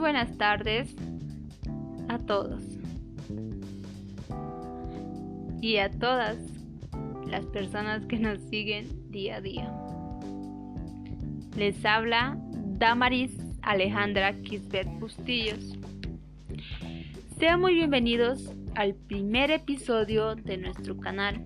buenas tardes a todos y a todas las personas que nos siguen día a día. Les habla Damaris Alejandra Kisbert Bustillos. Sean muy bienvenidos al primer episodio de nuestro canal,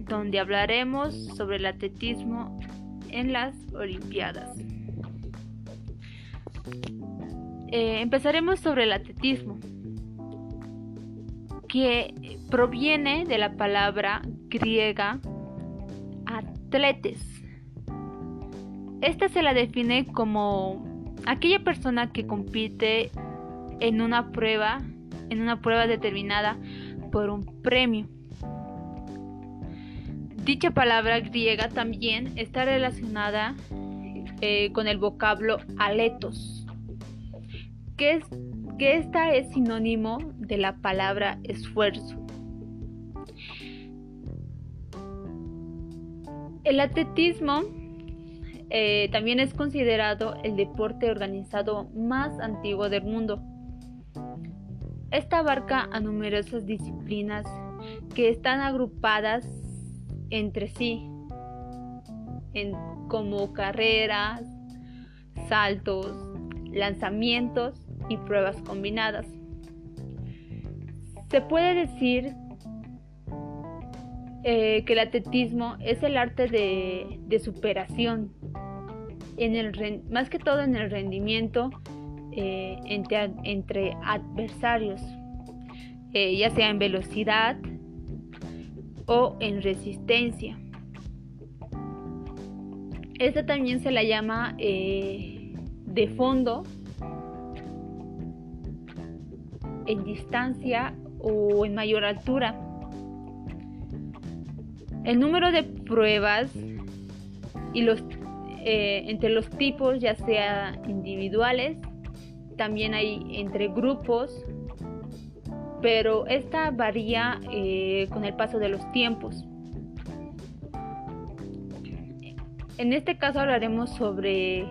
donde hablaremos sobre el atletismo en las Olimpiadas. Eh, empezaremos sobre el atletismo, que proviene de la palabra griega atletes. Esta se la define como aquella persona que compite en una prueba, en una prueba determinada por un premio. Dicha palabra griega también está relacionada eh, con el vocablo aletos, que, es, que esta es sinónimo de la palabra esfuerzo. El atletismo eh, también es considerado el deporte organizado más antiguo del mundo. Esta abarca a numerosas disciplinas que están agrupadas entre sí, como carreras, saltos, lanzamientos y pruebas combinadas. Se puede decir eh, que el atletismo es el arte de, superación, en el, más que todo en el rendimiento eh, entre, adversarios, eh, ya sea en velocidad o en resistencia. Esta también se la llama de fondo en distancia o en mayor altura. El número de pruebas y los eh, entre los tipos, ya sea individuales, también hay entre grupos, pero esta varía eh, con el paso de los tiempos. En este caso hablaremos sobre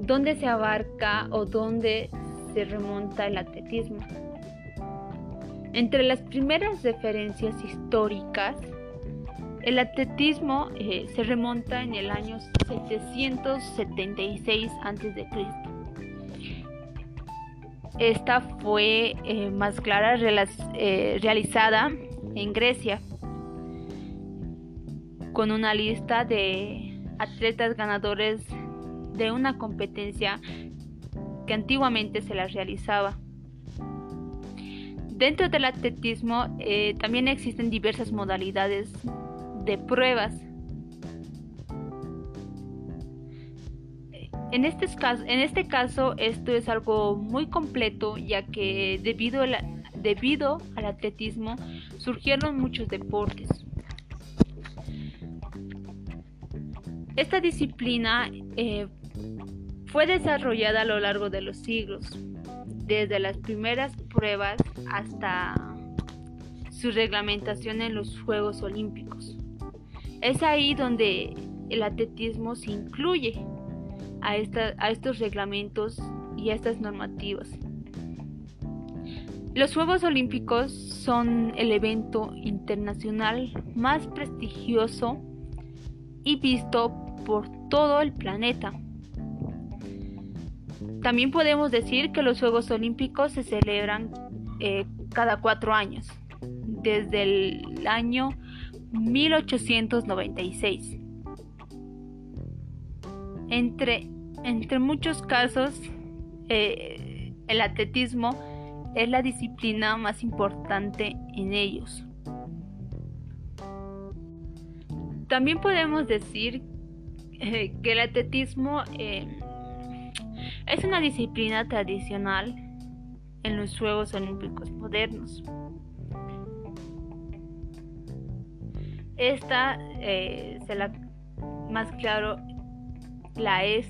dónde se abarca o dónde se remonta el atletismo. Entre las primeras referencias históricas, el atletismo eh, se remonta en el año 776 a.C. Esta fue eh, más clara eh, realizada en Grecia con una lista de atletas ganadores de una competencia que antiguamente se las realizaba. Dentro del atletismo eh, también existen diversas modalidades de pruebas. En este, caso, en este caso esto es algo muy completo ya que debido, debido al atletismo surgieron muchos deportes. Esta disciplina eh, fue desarrollada a lo largo de los siglos, desde las primeras pruebas hasta su reglamentación en los Juegos Olímpicos. Es ahí donde el atletismo se incluye a, estos reglamentos y a estas normativas. Los Juegos Olímpicos son el evento internacional más prestigioso y visto por todo el planeta. También podemos decir que los Juegos Olímpicos se celebran eh, cada cuatro años, desde el año 1896. Entre, entre muchos casos, eh, el atletismo es la disciplina más importante en ellos. También podemos decir eh, que el atletismo es una disciplina tradicional en los Juegos Olímpicos modernos. Esta, eh, se la, más claro, la es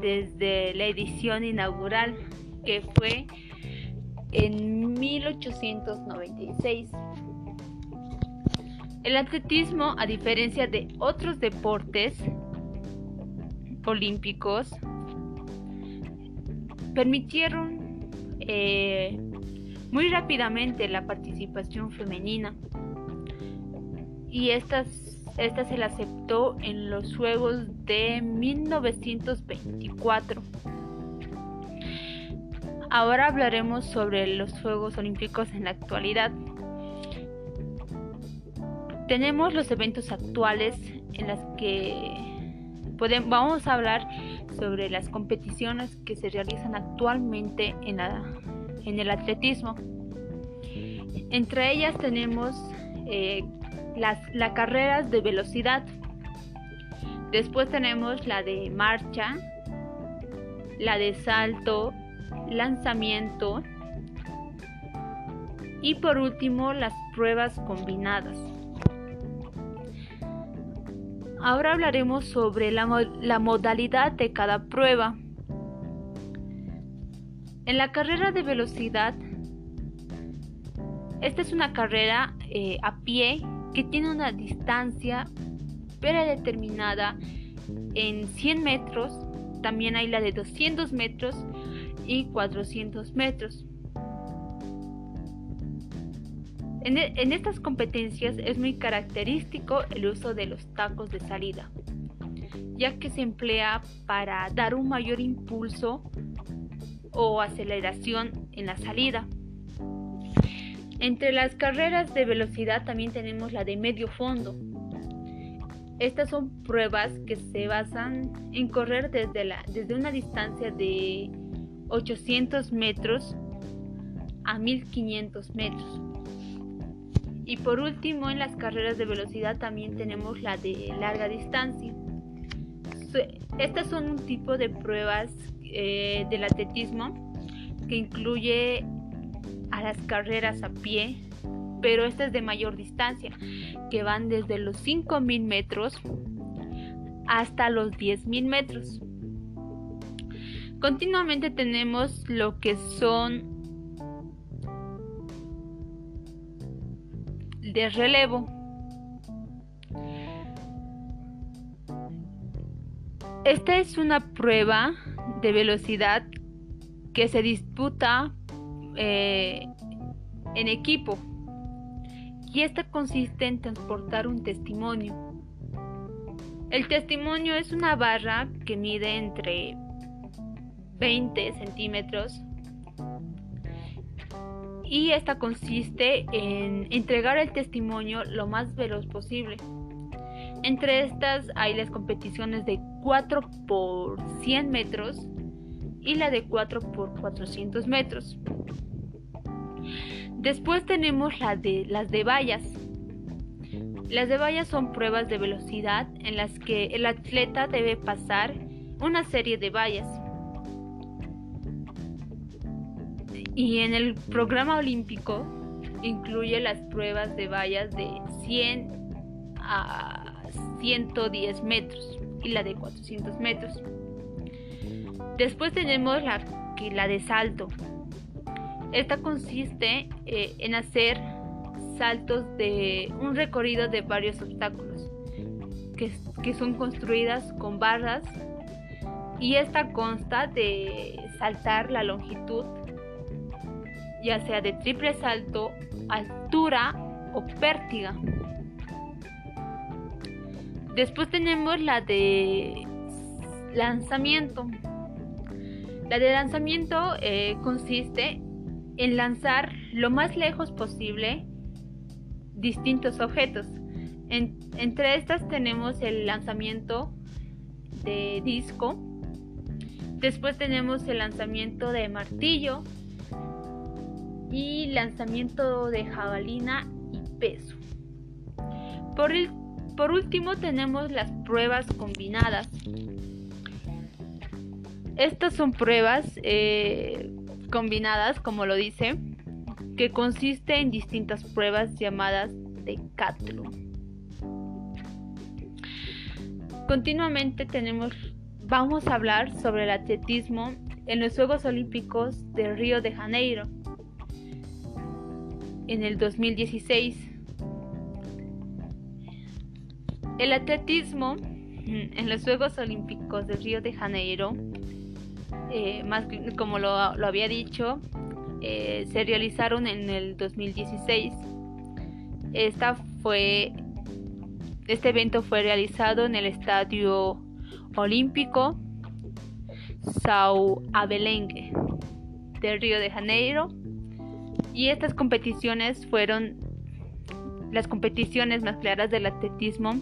desde la edición inaugural que fue en 1896. El atletismo, a diferencia de otros deportes olímpicos, permitieron eh, muy rápidamente la participación femenina y esta se la aceptó en los Juegos de 1924. Ahora hablaremos sobre los Juegos Olímpicos en la actualidad. Tenemos los eventos actuales en las que podemos, vamos a hablar sobre las competiciones que se realizan actualmente en, en el atletismo. Entre ellas tenemos eh, las carreras de velocidad. Después tenemos la de marcha, la de salto, lanzamiento y por último las pruebas combinadas. Ahora hablaremos sobre la, modalidad de cada prueba. En la carrera de velocidad, esta es una carrera eh, a pie que tiene una distancia predeterminada en 100 metros. También hay la de 200 metros y 400 metros. E, en, estas competencias es muy característico el uso de los tacos de salida, ya que se emplea para dar un mayor impulso o aceleración en la salida. Entre las carreras de velocidad también tenemos la de medio fondo. Estas son pruebas que se basan en correr desde, la, desde una distancia de 800 metros a 1500 metros. Y por último, en las carreras de velocidad también tenemos la de larga distancia. Estas son un tipo de pruebas eh, del atletismo que incluye a las carreras a pie, pero esta es de mayor distancia, que van desde los 5.000 metros hasta los 10.000 metros. Continuamente tenemos lo que son de relevo. Esta es una prueba de velocidad que se disputa eh, en equipo y esta consiste en transportar un testimonio. El testimonio es una barra que mide entre 20 centímetros y esta consiste en entregar el testimonio lo más veloz posible. Entre estas hay las competiciones de 4 por 100 metros y la de 4 por 400 metros. Después tenemos de, las de vallas. Las de vallas son pruebas de velocidad en las que el atleta debe pasar una serie de vallas Y en el programa olímpico incluye las pruebas de vallas de 100 a 110 metros y la de 400 metros. Después tenemos la, la de salto. Esta consiste eh, en hacer saltos de un recorrido de varios obstáculos que, que son construidas con barras y esta consta de saltar la longitud ya sea de triple salto, altura o pértiga. Después tenemos la de lanzamiento. La de lanzamiento eh, consiste en lanzar lo más lejos posible distintos objetos. entre estas tenemos el lanzamiento de disco. Después tenemos el lanzamiento de martillo, y lanzamiento de jabalina y peso. Por, por último tenemos las pruebas combinadas. Estas son pruebas eh, combinadas, como lo dice, que consiste en distintas pruebas llamadas decathlon. Continuamente tenemos, vamos a hablar sobre el atletismo en los Juegos Olímpicos de Río de Janeiro en el 2016. El atletismo mm, en los Juegos Olímpicos de Río de Janeiro eh, más como lo, había dicho, eh, se realizaron en el 2016. Esta fue, este evento fue realizado en el Estadio Olímpico Sao Abelengue de Río de Janeiro y estas competiciones fueron las competiciones más claras del atletismo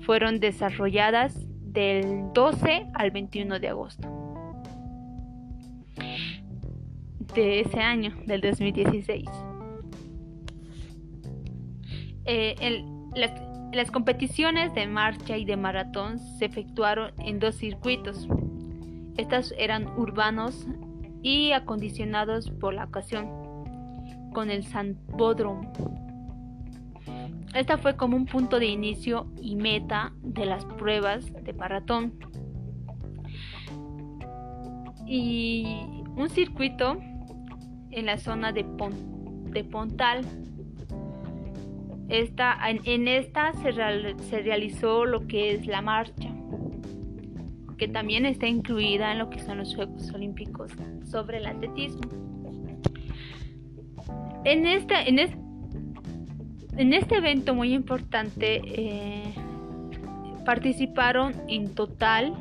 fueron desarrolladas del 12 al 21 de agosto de ese año, del 2016. Eh, las, las competiciones de marcha y de maratón se efectuaron en dos circuitos. Estas eran urbanos y acondicionados por la ocasión, con el Sambódromo esta fue como un punto de inicio y meta de las pruebas de maratón. Y un circuito en la zona de, de Pontal. Esta, en, esta se, se realizó lo que es la marcha, que también está incluida en lo que son los Juegos Olímpicos sobre el atletismo. En esta, en este en este evento muy importante eh, participaron en total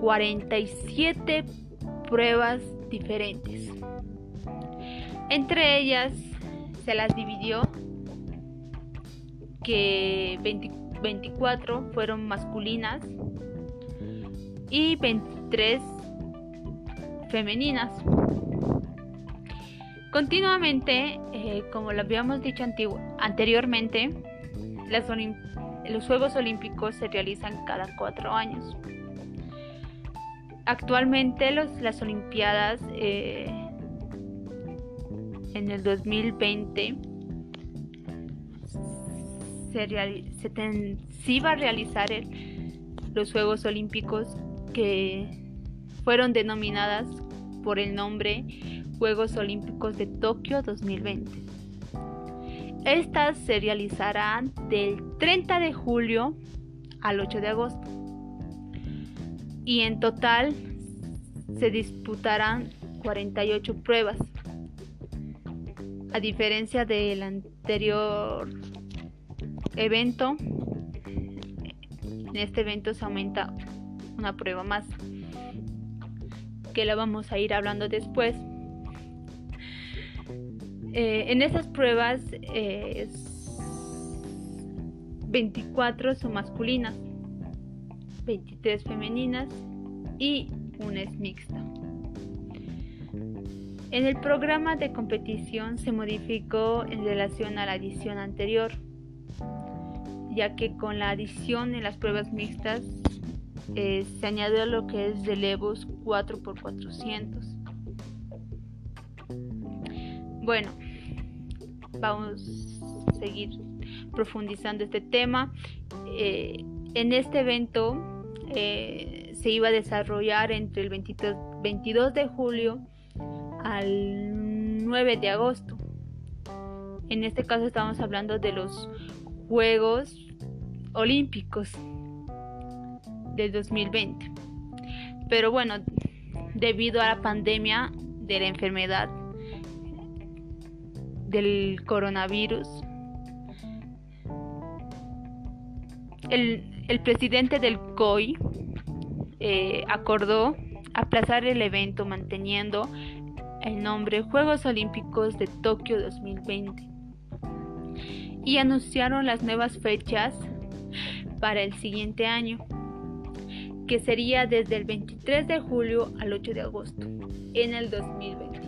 47 pruebas diferentes. Entre ellas se las dividió que 24 fueron masculinas y 23 femeninas. Continuamente, eh, como lo habíamos dicho anteriormente, los Juegos Olímpicos se realizan cada cuatro años. Actualmente las Olimpiadas eh, en el 2020 se, se, iba a realizar los Juegos Olímpicos que fueron denominadas por el nombre Juegos Olímpicos de Tokio 2020. Estas se realizarán del 30 de julio al 8 de agosto. Y en total se disputarán 48 pruebas. A diferencia del anterior evento, en este evento se aumenta una prueba más, que la vamos a ir hablando después. Eh, en esas pruebas, 24 eh, son masculinas, 23 femeninas y una es mixta. En el programa de competición se modificó en relación a la edición anterior, ya que con la adición en las pruebas mixtas eh, se añadió lo que es relevos 4x400. Bueno, vamos a seguir profundizando este tema. Eh, en este evento eh, se iba a desarrollar entre el 22, de julio al 9 de agosto. En este caso estamos hablando de los Juegos Olímpicos del 2020. Pero bueno, debido a la pandemia de la enfermedad del coronavirus. El, presidente del COI eh, acordó aplazar el evento manteniendo el nombre Juegos Olímpicos de Tokio 2020 y anunciaron las nuevas fechas para el siguiente año, que sería desde el 23 de julio al 8 de agosto en el 2021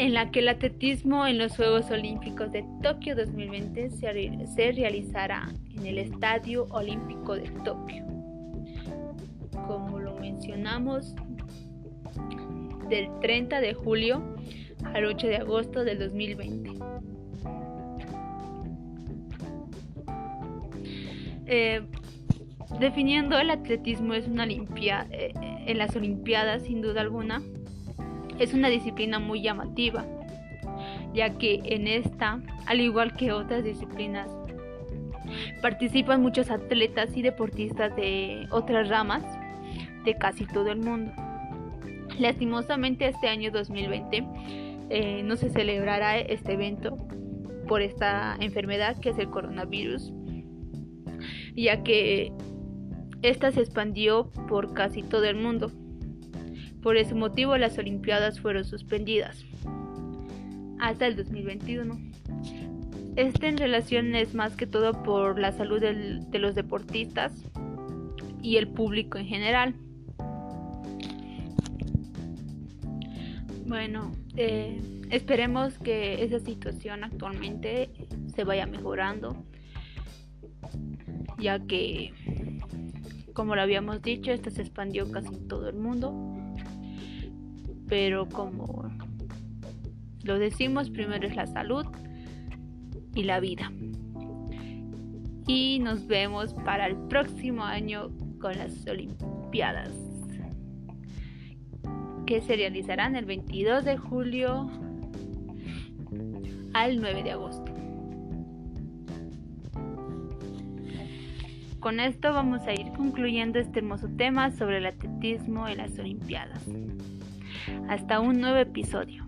en la que el atletismo en los Juegos Olímpicos de Tokio 2020 se, realizará en el Estadio Olímpico de Tokio. Como lo mencionamos, del 30 de julio al 8 de agosto del 2020. Eh, definiendo el atletismo es una olimpia, eh, en las Olimpiadas sin duda alguna es una disciplina muy llamativa, ya que en esta, al igual que otras disciplinas, participan muchos atletas y deportistas de otras ramas de casi todo el mundo. Lastimosamente este año 2020 eh, no se celebrará este evento por esta enfermedad que es el coronavirus, ya que esta se expandió por casi todo el mundo. Por ese motivo las Olimpiadas fueron suspendidas hasta el 2021. Este en relación es más que todo por la salud de los deportistas y el público en general. Bueno, eh, esperemos que esa situación actualmente se vaya mejorando, ya que, como lo habíamos dicho, esta se expandió casi en todo el mundo, pero como lo decimos, primero es la salud y la vida. Y nos vemos para el próximo año con las Olimpiadas que se realizarán el 22 de julio al 9 de agosto. Con esto vamos a ir concluyendo este hermoso tema sobre el atletismo en las Olimpiadas. Hasta un nuevo episodio.